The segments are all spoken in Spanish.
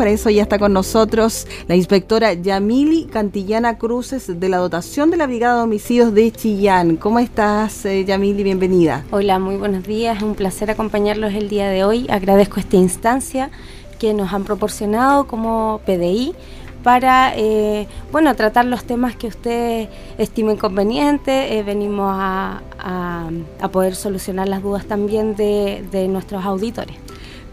Para eso ya está con nosotros la inspectora Yamili Cantillana Cruces de la dotación de la Brigada de Homicidios de Chillán. ¿Cómo estás, eh, Yamili? Bienvenida. Hola, muy buenos días. Es un placer acompañarlos el día de hoy. Agradezco esta instancia que nos han proporcionado como PDI para eh, bueno tratar los temas que usted estime convenientes. Eh, venimos a, poder solucionar las dudas también de nuestros auditores.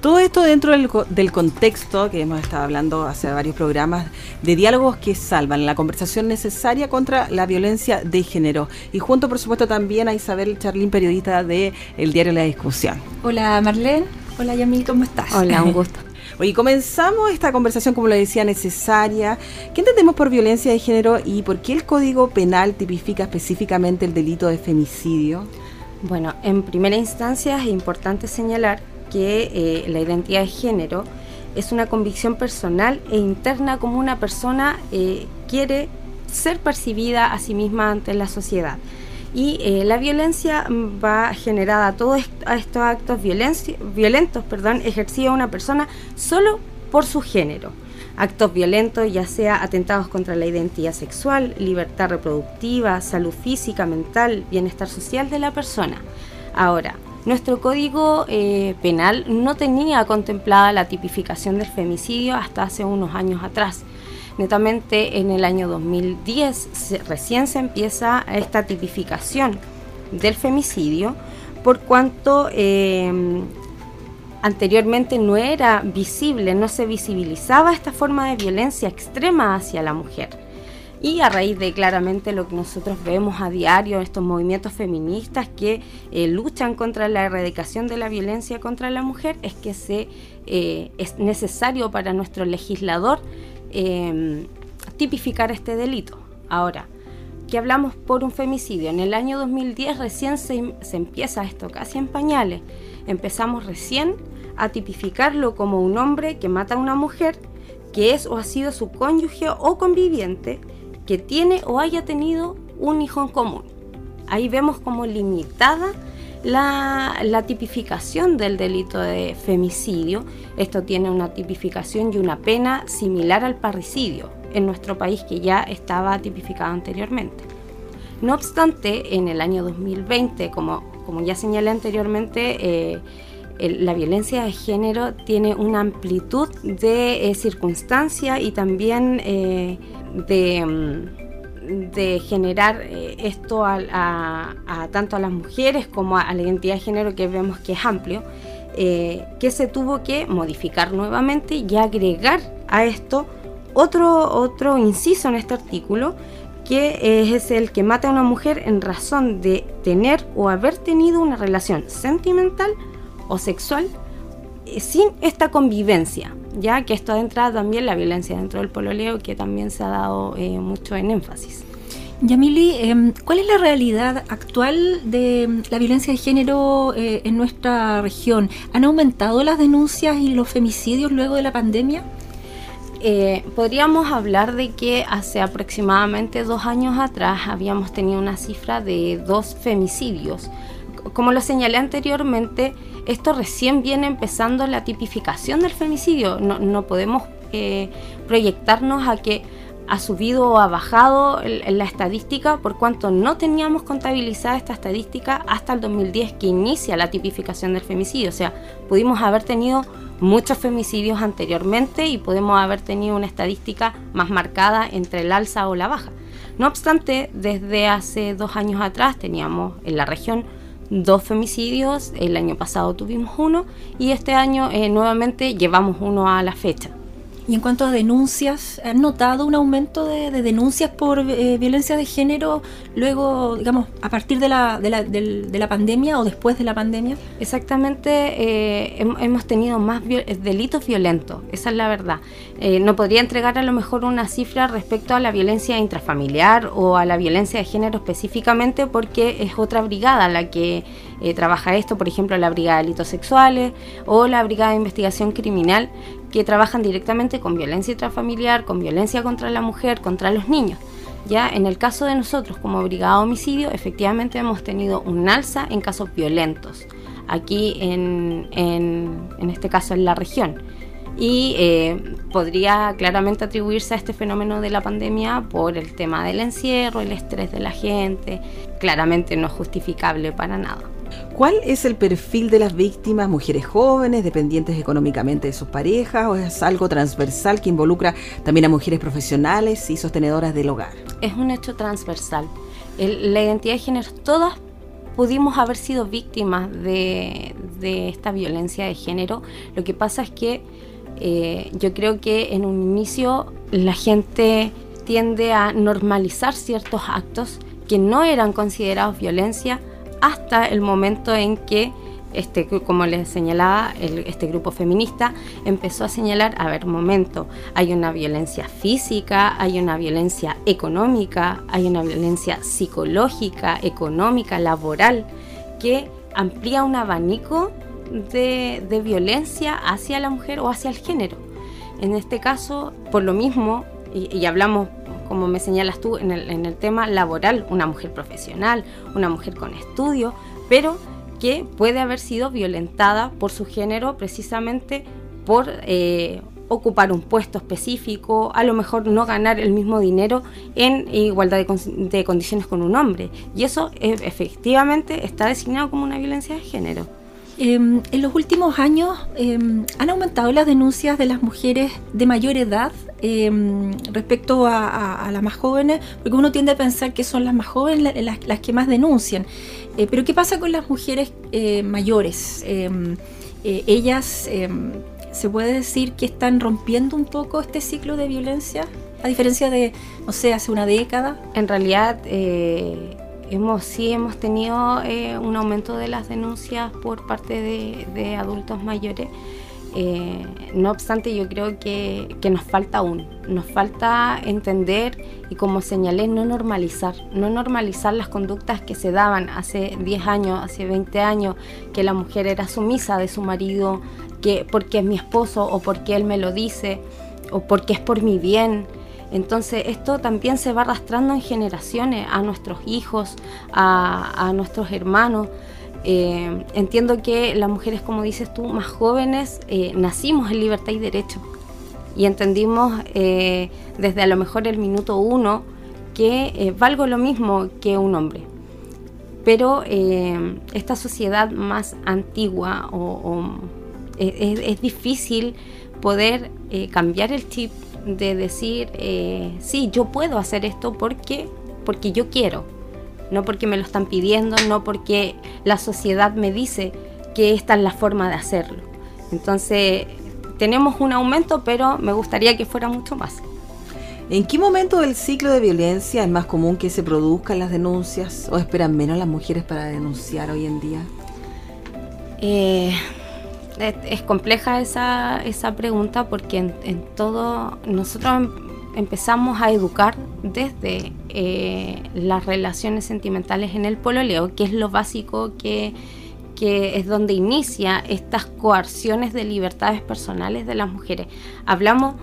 Todo esto dentro del, contexto que hemos estado hablando hace varios programas de diálogos que salvan, la conversación necesaria contra la violencia de género. Y junto, por supuesto, también a Isabel Charlín, periodista de El Diario La Discusión. Hola Marlene, hola Yamil, ¿cómo estás? Hola, un gusto. Hoy comenzamos esta conversación, como lo decía, necesaria. ¿Qué entendemos por violencia de género y por qué el Código Penal tipifica específicamente el delito de femicidio? Bueno, en primera instancia es importante señalar que eh, la identidad de género es una convicción personal e interna como una persona eh, quiere ser percibida a sí misma ante la sociedad. Y eh, la violencia va generada a todos estos actos violentos perdón, ejercida una persona solo por su género. Actos violentos, ya sea atentados contra la identidad sexual, libertad reproductiva, salud física, mental, bienestar social de la persona. Ahora, nuestro código eh, penal no tenía contemplada la tipificación del femicidio hasta hace unos años atrás. Netamente en el año 2010 recién se empieza esta tipificación del femicidio por cuanto eh, anteriormente no era visible, no se visibilizaba esta forma de violencia extrema hacia la mujer. Y a raíz de claramente lo que nosotros vemos a diario, estos movimientos feministas que eh, luchan contra la erradicación de la violencia contra la mujer, es que se, eh, es necesario para nuestro legislador em, tipificar este delito. Ahora, que hablamos por un femicidio. En el año 2010 recién se, se, empieza esto casi en pañales. Empezamos recién a tipificarlo como un hombre que mata a una mujer que es o ha sido su cónyuge o conviviente que tiene o haya tenido un hijo en común. Ahí vemos como limitada la, tipificación del delito de femicidio. Esto tiene una tipificación y una pena similar al parricidio en nuestro país que ya estaba tipificado anteriormente. No obstante, en el año 2020, como, como ya señalé anteriormente, eh, la violencia de género tiene una amplitud de eh, circunstancias y también eh, de, mm, de, generar eh, esto a, tanto a las mujeres como a, la identidad de género que vemos que es amplio, que se tuvo que modificar nuevamente y agregar a esto otro, otro inciso en este artículo que es el que mata a una mujer en razón de tener o haber tenido una relación sentimental o sexual eh, sin esta convivencia, ya que esto entra también la violencia dentro del pololeo, que también se ha dado eh, mucho en énfasis. Yamili, em, ¿cuál es la realidad actual de em, la violencia de género eh, en nuestra región? ¿Han aumentado las denuncias y los femicidios luego de la pandemia? podríamos hablar de que hace aproximadamente dos años atrás habíamos tenido una cifra de dos femicidios. Como lo señalé anteriormente, esto recién viene empezando la tipificación del femicidio. No, podemos eh, proyectarnos a que ha subido o ha bajado la estadística por cuanto no teníamos contabilizada esta estadística hasta el 2010 que inicia la tipificación del femicidio. O sea, pudimos haber tenido muchos femicidios anteriormente y podemos haber tenido una estadística más marcada entre el alza o la baja. No obstante, desde hace dos años atrás teníamos en la región dos femicidios, el año pasado tuvimos uno y este año eh, nuevamente llevamos uno a la fecha. Y en cuanto a denuncias, ¿han notado un aumento de, denuncias por eh, violencia de género luego, digamos, a partir de la, de la, de la pandemia o después de la pandemia? Exactamente, eh, hemos tenido más delitos violentos, esa es la verdad. Eh, no podría entregar a lo mejor una cifra respecto a la violencia intrafamiliar o a la violencia de género específicamente porque es otra brigada la que trabaja esto, por ejemplo, la Brigada de Delitos Sexuales o la Brigada de Investigación Criminal, que trabajan directamente con violencia intrafamiliar, con violencia contra la mujer, contra los niños. Ya en el caso de nosotros como Brigada Homicidio, efectivamente hemos tenido un alza en casos violentos, aquí en, en, este caso en la región. Y eh, podría claramente atribuirse a este fenómeno de la pandemia por el tema del encierro, el estrés de la gente, claramente no justificable para nada. ¿Cuál es el perfil de las víctimas? ¿Mujeres jóvenes, dependientes económicamente de sus parejas o es algo transversal que involucra también a mujeres profesionales y sostenedoras del hogar? Es un hecho transversal. la identidad de género, todas pudimos haber sido víctimas de, esta violencia de género. Lo que pasa es que eh, yo creo que en un inicio la gente tiende a normalizar ciertos actos que no eran considerados violencia hasta el momento en que este, como les señalaba, este grupo feminista empezó a señalar, a ver, momento, hay una violencia física, hay una violencia económica, hay una violencia psicológica, económica, laboral, que amplía un abanico de, violencia hacia la mujer o hacia el género. En este caso, por lo mismo, y hablamos como me señalas tú, en el, en el tema laboral, una mujer profesional, una mujer con estudio, pero que puede haber sido violentada por su género precisamente por eh, ocupar un puesto específico, a lo mejor no ganar el mismo dinero en igualdad de, condiciones con un hombre. Y eso eh, efectivamente está designado como una violencia de género. Em, en los últimos años em, han aumentado las denuncias de las mujeres de mayor edad em, respecto a, las más jóvenes, porque uno tiende a pensar que son las más jóvenes las, que más denuncian. Eh, pero ¿qué pasa con las mujeres eh, mayores? Eh, ellas, ¿se puede decir que están rompiendo un poco este ciclo de violencia? A diferencia de, no sé, hace una década. En realidad hemos, sí hemos tenido un aumento de las denuncias por parte de, adultos mayores. Eh, no obstante, yo creo que, nos falta aún, nos falta entender y como señalé, no normalizar, no normalizar las conductas que se daban hace 10 años, hace 20 años, que la mujer era sumisa de su marido, que porque es mi esposo o porque él me lo dice o porque es por mi bien. Entonces esto también se va arrastrando en generaciones a nuestros hijos, a, nuestros hermanos. Eh, entiendo que las mujeres, como dices tú, más jóvenes, eh, nacimos en libertad y derecho y entendimos eh, desde a lo mejor el minuto uno que valgo lo mismo que un hombre. Pero esta sociedad más antigua es, difícil poder cambiar el chip de decir, sí, yo puedo hacer esto porque, porque yo quiero, no porque me lo están pidiendo, no porque la sociedad me dice que esta es la forma de hacerlo. Entonces, tenemos un aumento, pero me gustaría que fuera mucho más. ¿En qué momento del ciclo de violencia es más común que se produzcan las denuncias o esperan menos las mujeres para denunciar hoy en día? Eh, es, compleja esa, esa, pregunta porque en, todo nosotros empezamos a educar desde eh, las relaciones sentimentales en el pololeo, que es lo básico que, que es donde inicia estas coerciones de libertades personales de las mujeres. Hablamos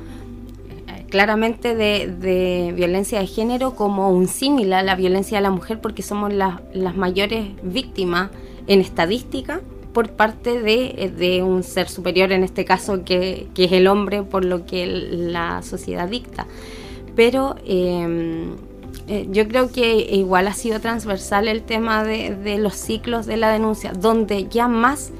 eh, claramente de, violencia de género como un símil a la violencia de la mujer porque somos las mayores víctimas en estadística por parte de, de, un ser superior, en este caso que, que, es el hombre, por lo que la sociedad dicta. Pero em, eh, yo creo que igual ha sido transversal el tema de, de los ciclos de la denuncia, donde ya más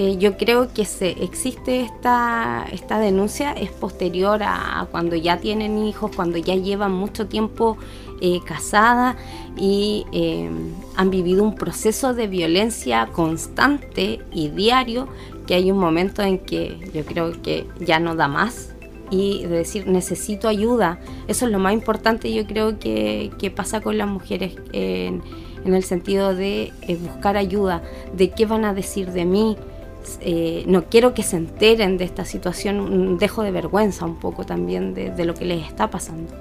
eh, yo creo que se, existe esta, esta denuncia es posterior a, cuando ya tienen hijos, cuando ya llevan mucho tiempo eh, casada y eh, han vivido un proceso de violencia constante y diario que hay un momento en que yo creo que ya no da más y de decir necesito ayuda. Eso es lo más importante yo creo que, pasa con las mujeres en, el sentido de eh, buscar ayuda, de qué van a decir de mí. Eh, no quiero que se enteren de esta situación, dejo de vergüenza un poco también de, lo que les está pasando.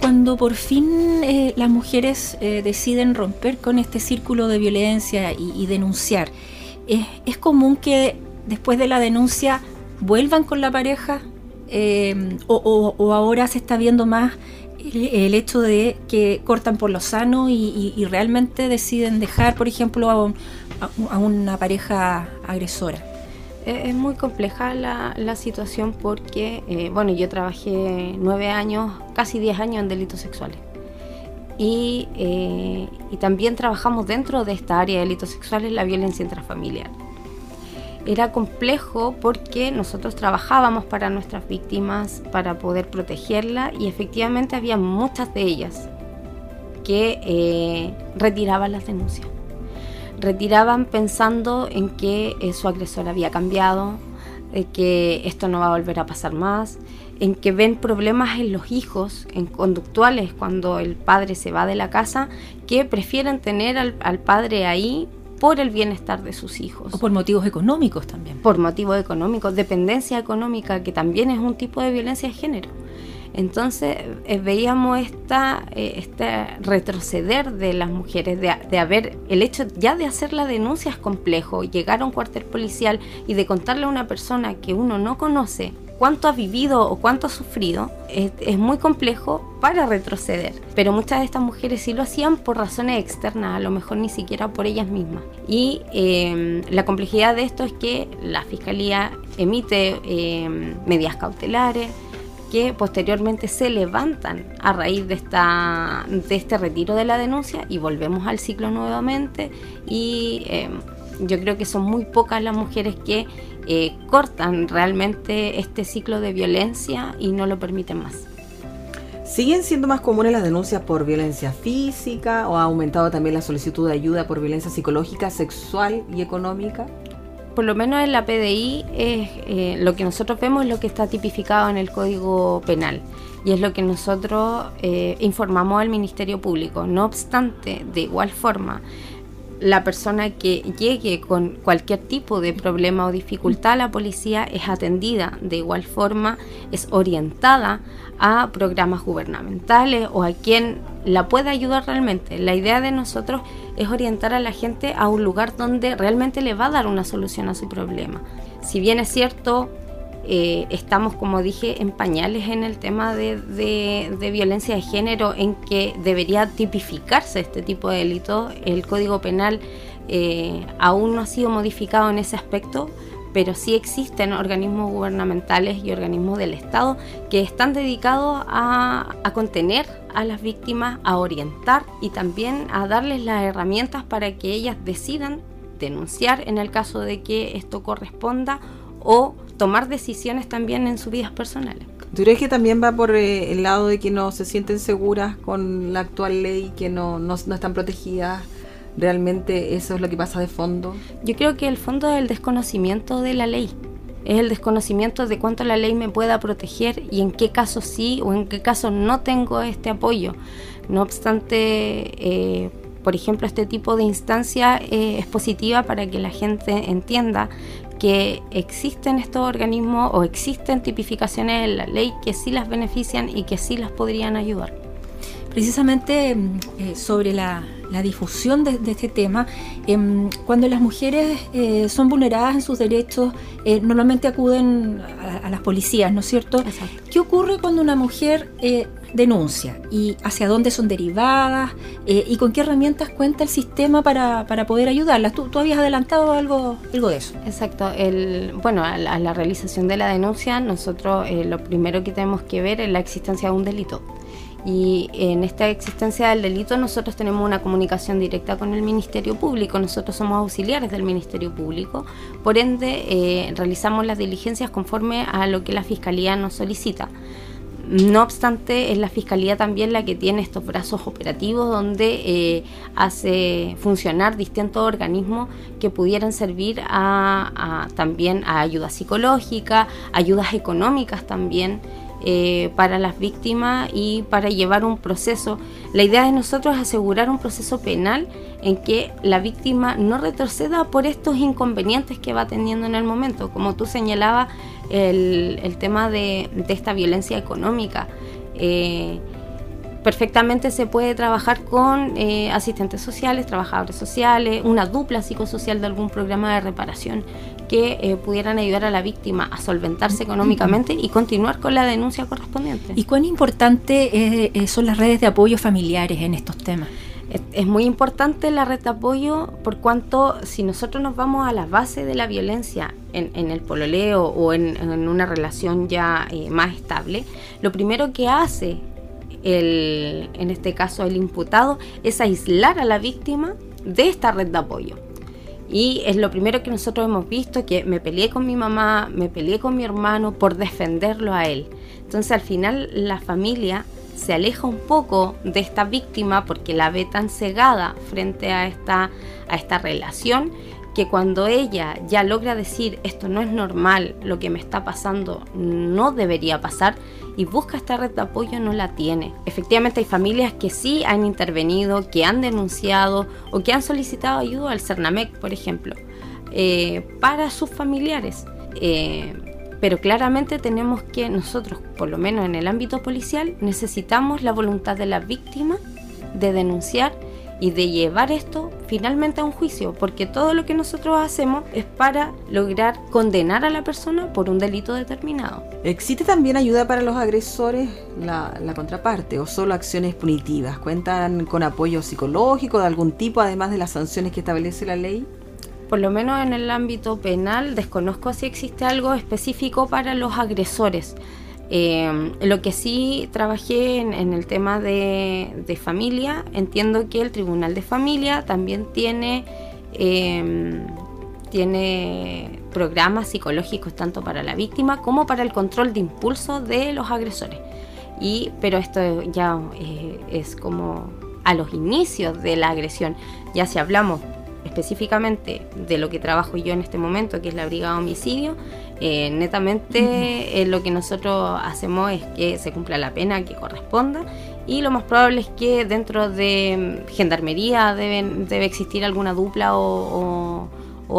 Cuando por fin eh, las mujeres deciden romper con este círculo de violencia y, denunciar, es común que después de la denuncia vuelvan con la pareja eh, o, ahora se está viendo más el, hecho de que cortan por lo sano y, realmente deciden dejar, por ejemplo, a, una pareja agresora. Es muy compleja la, situación porque, eh, bueno, yo trabajé nueve años, casi diez años en delitos sexuales. Y, eh, y también trabajamos dentro de esta área de delitos sexuales la violencia intrafamiliar era complejo porque nosotros trabajábamos para nuestras víctimas, para poder protegerla y efectivamente había muchas de ellas que eh, retiraban las denuncias. Retiraban pensando en que eh, su agresor había cambiado, que esto no va a volver a pasar más, en que ven problemas en los hijos, en conductuales, cuando el padre se va de la casa, que prefieren tener al padre ahí por el bienestar de sus hijos. O por motivos económicos también. Por motivos económicos, dependencia económica, que también es un tipo de violencia de género. Entonces eh, veíamos esta, eh, este retroceder de las mujeres, de, de, haber, el hecho ya de hacer la denuncia es complejo, llegar a un cuartel policial y de contarle a una persona que uno no conoce cuánto ha vivido o cuánto ha sufrido, es, muy complejo para retroceder. Pero muchas de estas mujeres sí lo hacían por razones externas, a lo mejor ni siquiera por ellas mismas. Y em, la complejidad de esto es que la Fiscalía emite em, medidas cautelares, que posteriormente se levantan a raíz de, esta, de este retiro de la denuncia y volvemos al ciclo nuevamente y em, yo creo que son muy pocas las mujeres que eh, cortan realmente este ciclo de violencia y no lo permiten más. ¿Siguen siendo más comunes las denuncias por violencia física o ha aumentado también la solicitud de ayuda por violencia psicológica, sexual y económica? Por lo menos en la PDI es, eh, lo que nosotros vemos es lo que está tipificado en el Código Penal y es lo que nosotros eh, informamos al Ministerio Público. No obstante, de igual forma, la persona que llegue con cualquier tipo de problema o dificultad a la policía es atendida de igual forma, es orientada a programas gubernamentales o a quien la pueda ayudar realmente. La idea de nosotros es orientar a la gente a un lugar donde realmente le va a dar una solución a su problema. Si bien es cierto, eh, estamos, como dije, en pañales en el tema de, violencia de género, en que debería tipificarse este tipo de delito. El Código Penal eh, aún no ha sido modificado en ese aspecto, pero sí existen organismos gubernamentales y organismos del Estado que están dedicados a contener a las víctimas, a orientar y también a darles las herramientas para que ellas decidan denunciar en el caso de que esto corresponda o tomar decisiones también en sus vidas personales. ¿Tú crees que también va por eh, el lado de que no se sienten seguras con la actual ley, que no, no, están protegidas? ¿Realmente eso es lo que pasa de fondo? Yo creo que el fondo es el desconocimiento de la ley. Es el desconocimiento de cuánto la ley me pueda proteger y en qué caso sí o en qué caso no tengo este apoyo. No obstante, eh, por ejemplo, este tipo de instancia eh, es positiva para que la gente entienda que existen estos organismos o existen tipificaciones en la ley que sí las benefician y que sí las podrían ayudar. Precisamente mm, eh, sobre la, difusión de, este tema, em, cuando las mujeres eh, son vulneradas en sus derechos, eh, normalmente acuden a, las policías, ¿no es cierto? ¿Qué ocurre cuando una mujer denuncia y hacia dónde son derivadas eh, y con qué herramientas cuenta el sistema para, poder ayudarlas. ¿Tú, ¿Tú, habías adelantado algo, algo de eso. Exacto. El, bueno, a la, realización de la denuncia, nosotros eh, lo primero que tenemos que ver es la existencia de un delito. Y en esta existencia del delito nosotros tenemos una comunicación directa con el Ministerio Público, nosotros somos auxiliares del Ministerio Público, por ende eh, realizamos las diligencias conforme a lo que la Fiscalía nos solicita no obstante, es la Fiscalía también la que tiene estos brazos operativos donde eh, hace funcionar distintos organismos que pudieran servir a, también a ayuda psicológica, ayudas económicas también. Eh, para las víctimas y para llevar un proceso. La idea de nosotros es asegurar un proceso penal en que la víctima no retroceda por estos inconvenientes que va teniendo en el momento. Como tú señalabas, el, tema de, esta violencia económica. Eh, perfectamente se puede trabajar con eh, asistentes sociales, trabajadores sociales, una dupla psicosocial de algún programa de reparación que eh, pudieran ayudar a la víctima a solventarse económicamente y continuar con la denuncia correspondiente. ¿Y cuán importante son las redes de apoyo familiares en estos temas? es muy importante la red de apoyo por cuanto si nosotros nos vamos a la base de la violencia en, el pololeo o en, una relación ya eh, más estable, lo primero que hace el, en este caso el imputado es aislar a la víctima de esta red de apoyo. Y es lo primero que nosotros hemos visto, que me peleé con mi mamá, me peleé con mi hermano por defenderlo a él. Entonces al final la familia se aleja un poco de esta víctima porque la ve tan cegada frente a esta, a esta relación que cuando ella ya logra decir esto no es normal, lo que me está pasando no debería pasar y busca esta red de apoyo no la tiene. Efectivamente hay familias que sí han intervenido, que han denunciado o que han solicitado ayuda al CERNAMEC, por ejemplo, eh, para sus familiares. Eh, pero claramente tenemos que nosotros, por lo menos en el ámbito policial, necesitamos la voluntad de la víctima de denunciar y de llevar esto finalmente a un juicio, porque todo lo que nosotros hacemos es para lograr condenar a la persona por un delito determinado. ¿Existe también ayuda para los agresores, la, la contraparte, o solo acciones punitivas? ¿Cuentan con apoyo psicológico de algún tipo, además de las sanciones que establece la ley? por lo menos en el ámbito penal, desconozco si existe algo específico para los agresores. Eh, lo que sí trabajé en, el tema de, familia, entiendo que el Tribunal de Familia también tiene, em, tiene programas psicológicos tanto para la víctima como para el control de impulso de los agresores. Y, pero esto ya eh, es como a los inicios de la agresión. Ya si hablamos específicamente de lo que trabajo yo en este momento, que es la Brigada Homicidio, eh, netamente eh, lo que nosotros hacemos es que se cumpla la pena que corresponda y lo más probable es que dentro de mm, Gendarmería deben, debe existir alguna dupla o,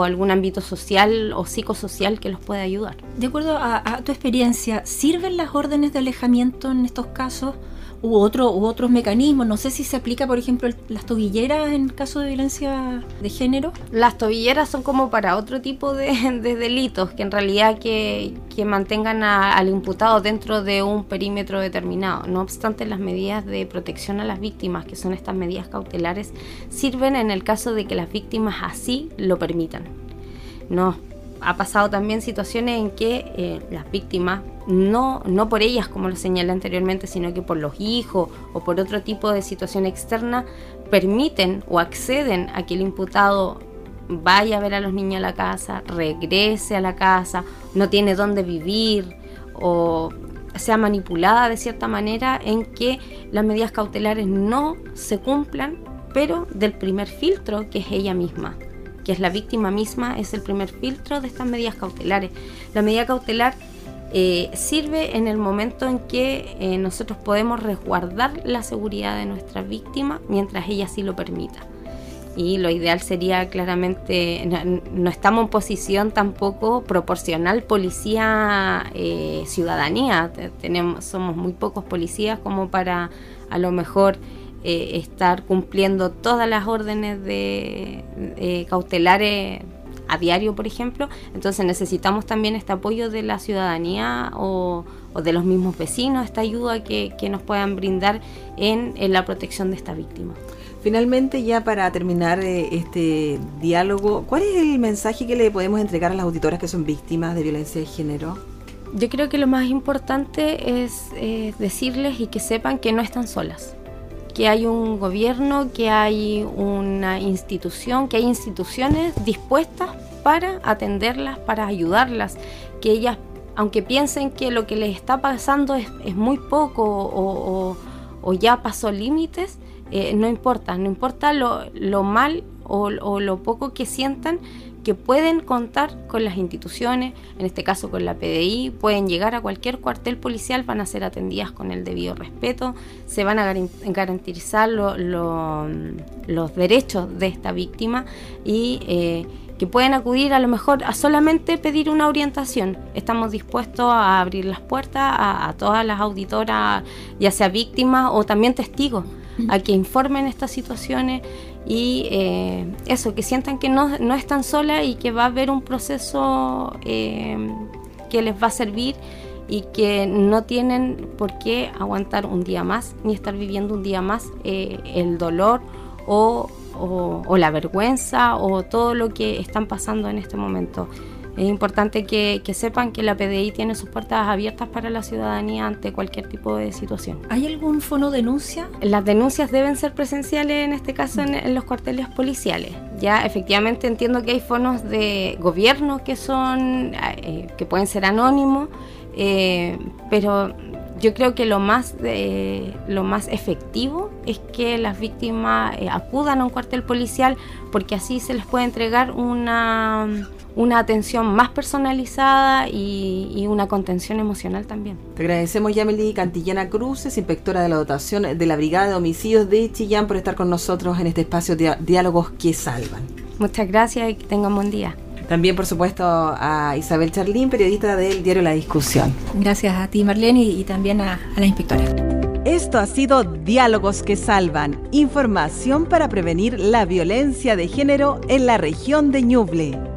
algún ámbito social o psicosocial que los pueda ayudar. De acuerdo a tu experiencia, ¿sirven las órdenes de alejamiento en estos casos? U, otro, u otros mecanismos. No sé si se aplica, por ejemplo, las tobilleras en caso de violencia de género. Las tobilleras son como para otro tipo de, delitos, que en realidad que, mantengan al imputado dentro de un perímetro determinado. No obstante, las medidas de protección a las víctimas, que son estas medidas cautelares, sirven en el caso de que las víctimas así lo permitan. No ha pasado también situaciones en que eh, las víctimas, no, no por ellas como lo señalé anteriormente, sino que por los hijos o por otro tipo de situación externa, permiten o acceden a que el imputado vaya a ver a los niños a la casa, regrese a la casa, no tiene dónde vivir o sea manipulada de cierta manera en que las medidas cautelares no se cumplan, pero del primer filtro que es ella misma que es la víctima misma, es el primer filtro de estas medidas cautelares. La medida cautelar eh, sirve en el momento en que eh, nosotros podemos resguardar la seguridad de nuestra víctima mientras ella sí lo permita. Y lo ideal sería claramente, no, estamos en posición tampoco proporcional policía-ciudadanía. Eh, tenemos, somos muy pocos policías como para a lo mejor eh, estar cumpliendo todas las órdenes de eh, cautelares a diario, por ejemplo. Entonces necesitamos también este apoyo de la ciudadanía o, de los mismos vecinos, esta ayuda que, nos puedan brindar en, la protección de esta víctima. Finalmente, ya para terminar eh, este diálogo, ¿cuál es el mensaje que le podemos entregar a las auditoras que son víctimas de violencia de género? Yo creo que lo más importante es decirles y que sepan que no están solas que hay un gobierno, que hay una institución, que hay instituciones dispuestas para atenderlas, para ayudarlas, que ellas aunque piensen que lo que les está pasando es, muy poco o, ya pasó límites, eh, no importa, no importa lo, mal o, lo poco que sientan, que pueden contar con las instituciones, en este caso con la PDI, pueden llegar a cualquier cuartel policial, van a ser atendidas con el debido respeto, se van a garantizar los derechos de esta víctima y eh, que pueden acudir a lo mejor a solamente pedir una orientación. Estamos dispuestos a abrir las puertas a, todas las auditoras, ya sea víctimas o también testigos, a que informen estas situaciones y eh, eso, que sientan que no, no, están solas y que va a haber un proceso eh, que les va a servir y que no tienen por qué aguantar un día más ni estar viviendo un día más eh, el dolor o, o, la vergüenza o todo lo que están pasando en este momento. Es importante que, sepan que la PDI tiene sus puertas abiertas para la ciudadanía ante cualquier tipo de situación. ¿Hay algún fono denuncia? Las denuncias deben ser presenciales, en este caso en, los cuarteles policiales. Ya efectivamente entiendo que hay fonos de gobierno que son, eh, que pueden ser anónimos, eh, pero yo creo que lo más, lo más efectivo es que las víctimas eh, acudan a un cuartel policial porque así se les puede entregar una una atención más personalizada y, una contención emocional también. Te agradecemos, Yameli Cantillana Cruces, inspectora de la dotación de la Brigada de Homicidios de Chillán, por estar con nosotros en este espacio de Diálogos que Salvan. Muchas gracias y que tengan buen día. También, por supuesto, a Isabel Charlín, periodista del diario La Discusión. Gracias a ti, Marlene, y, también a, a la inspectora. Esto ha sido Diálogos que Salvan, información para prevenir la violencia de género en la región de Ñuble.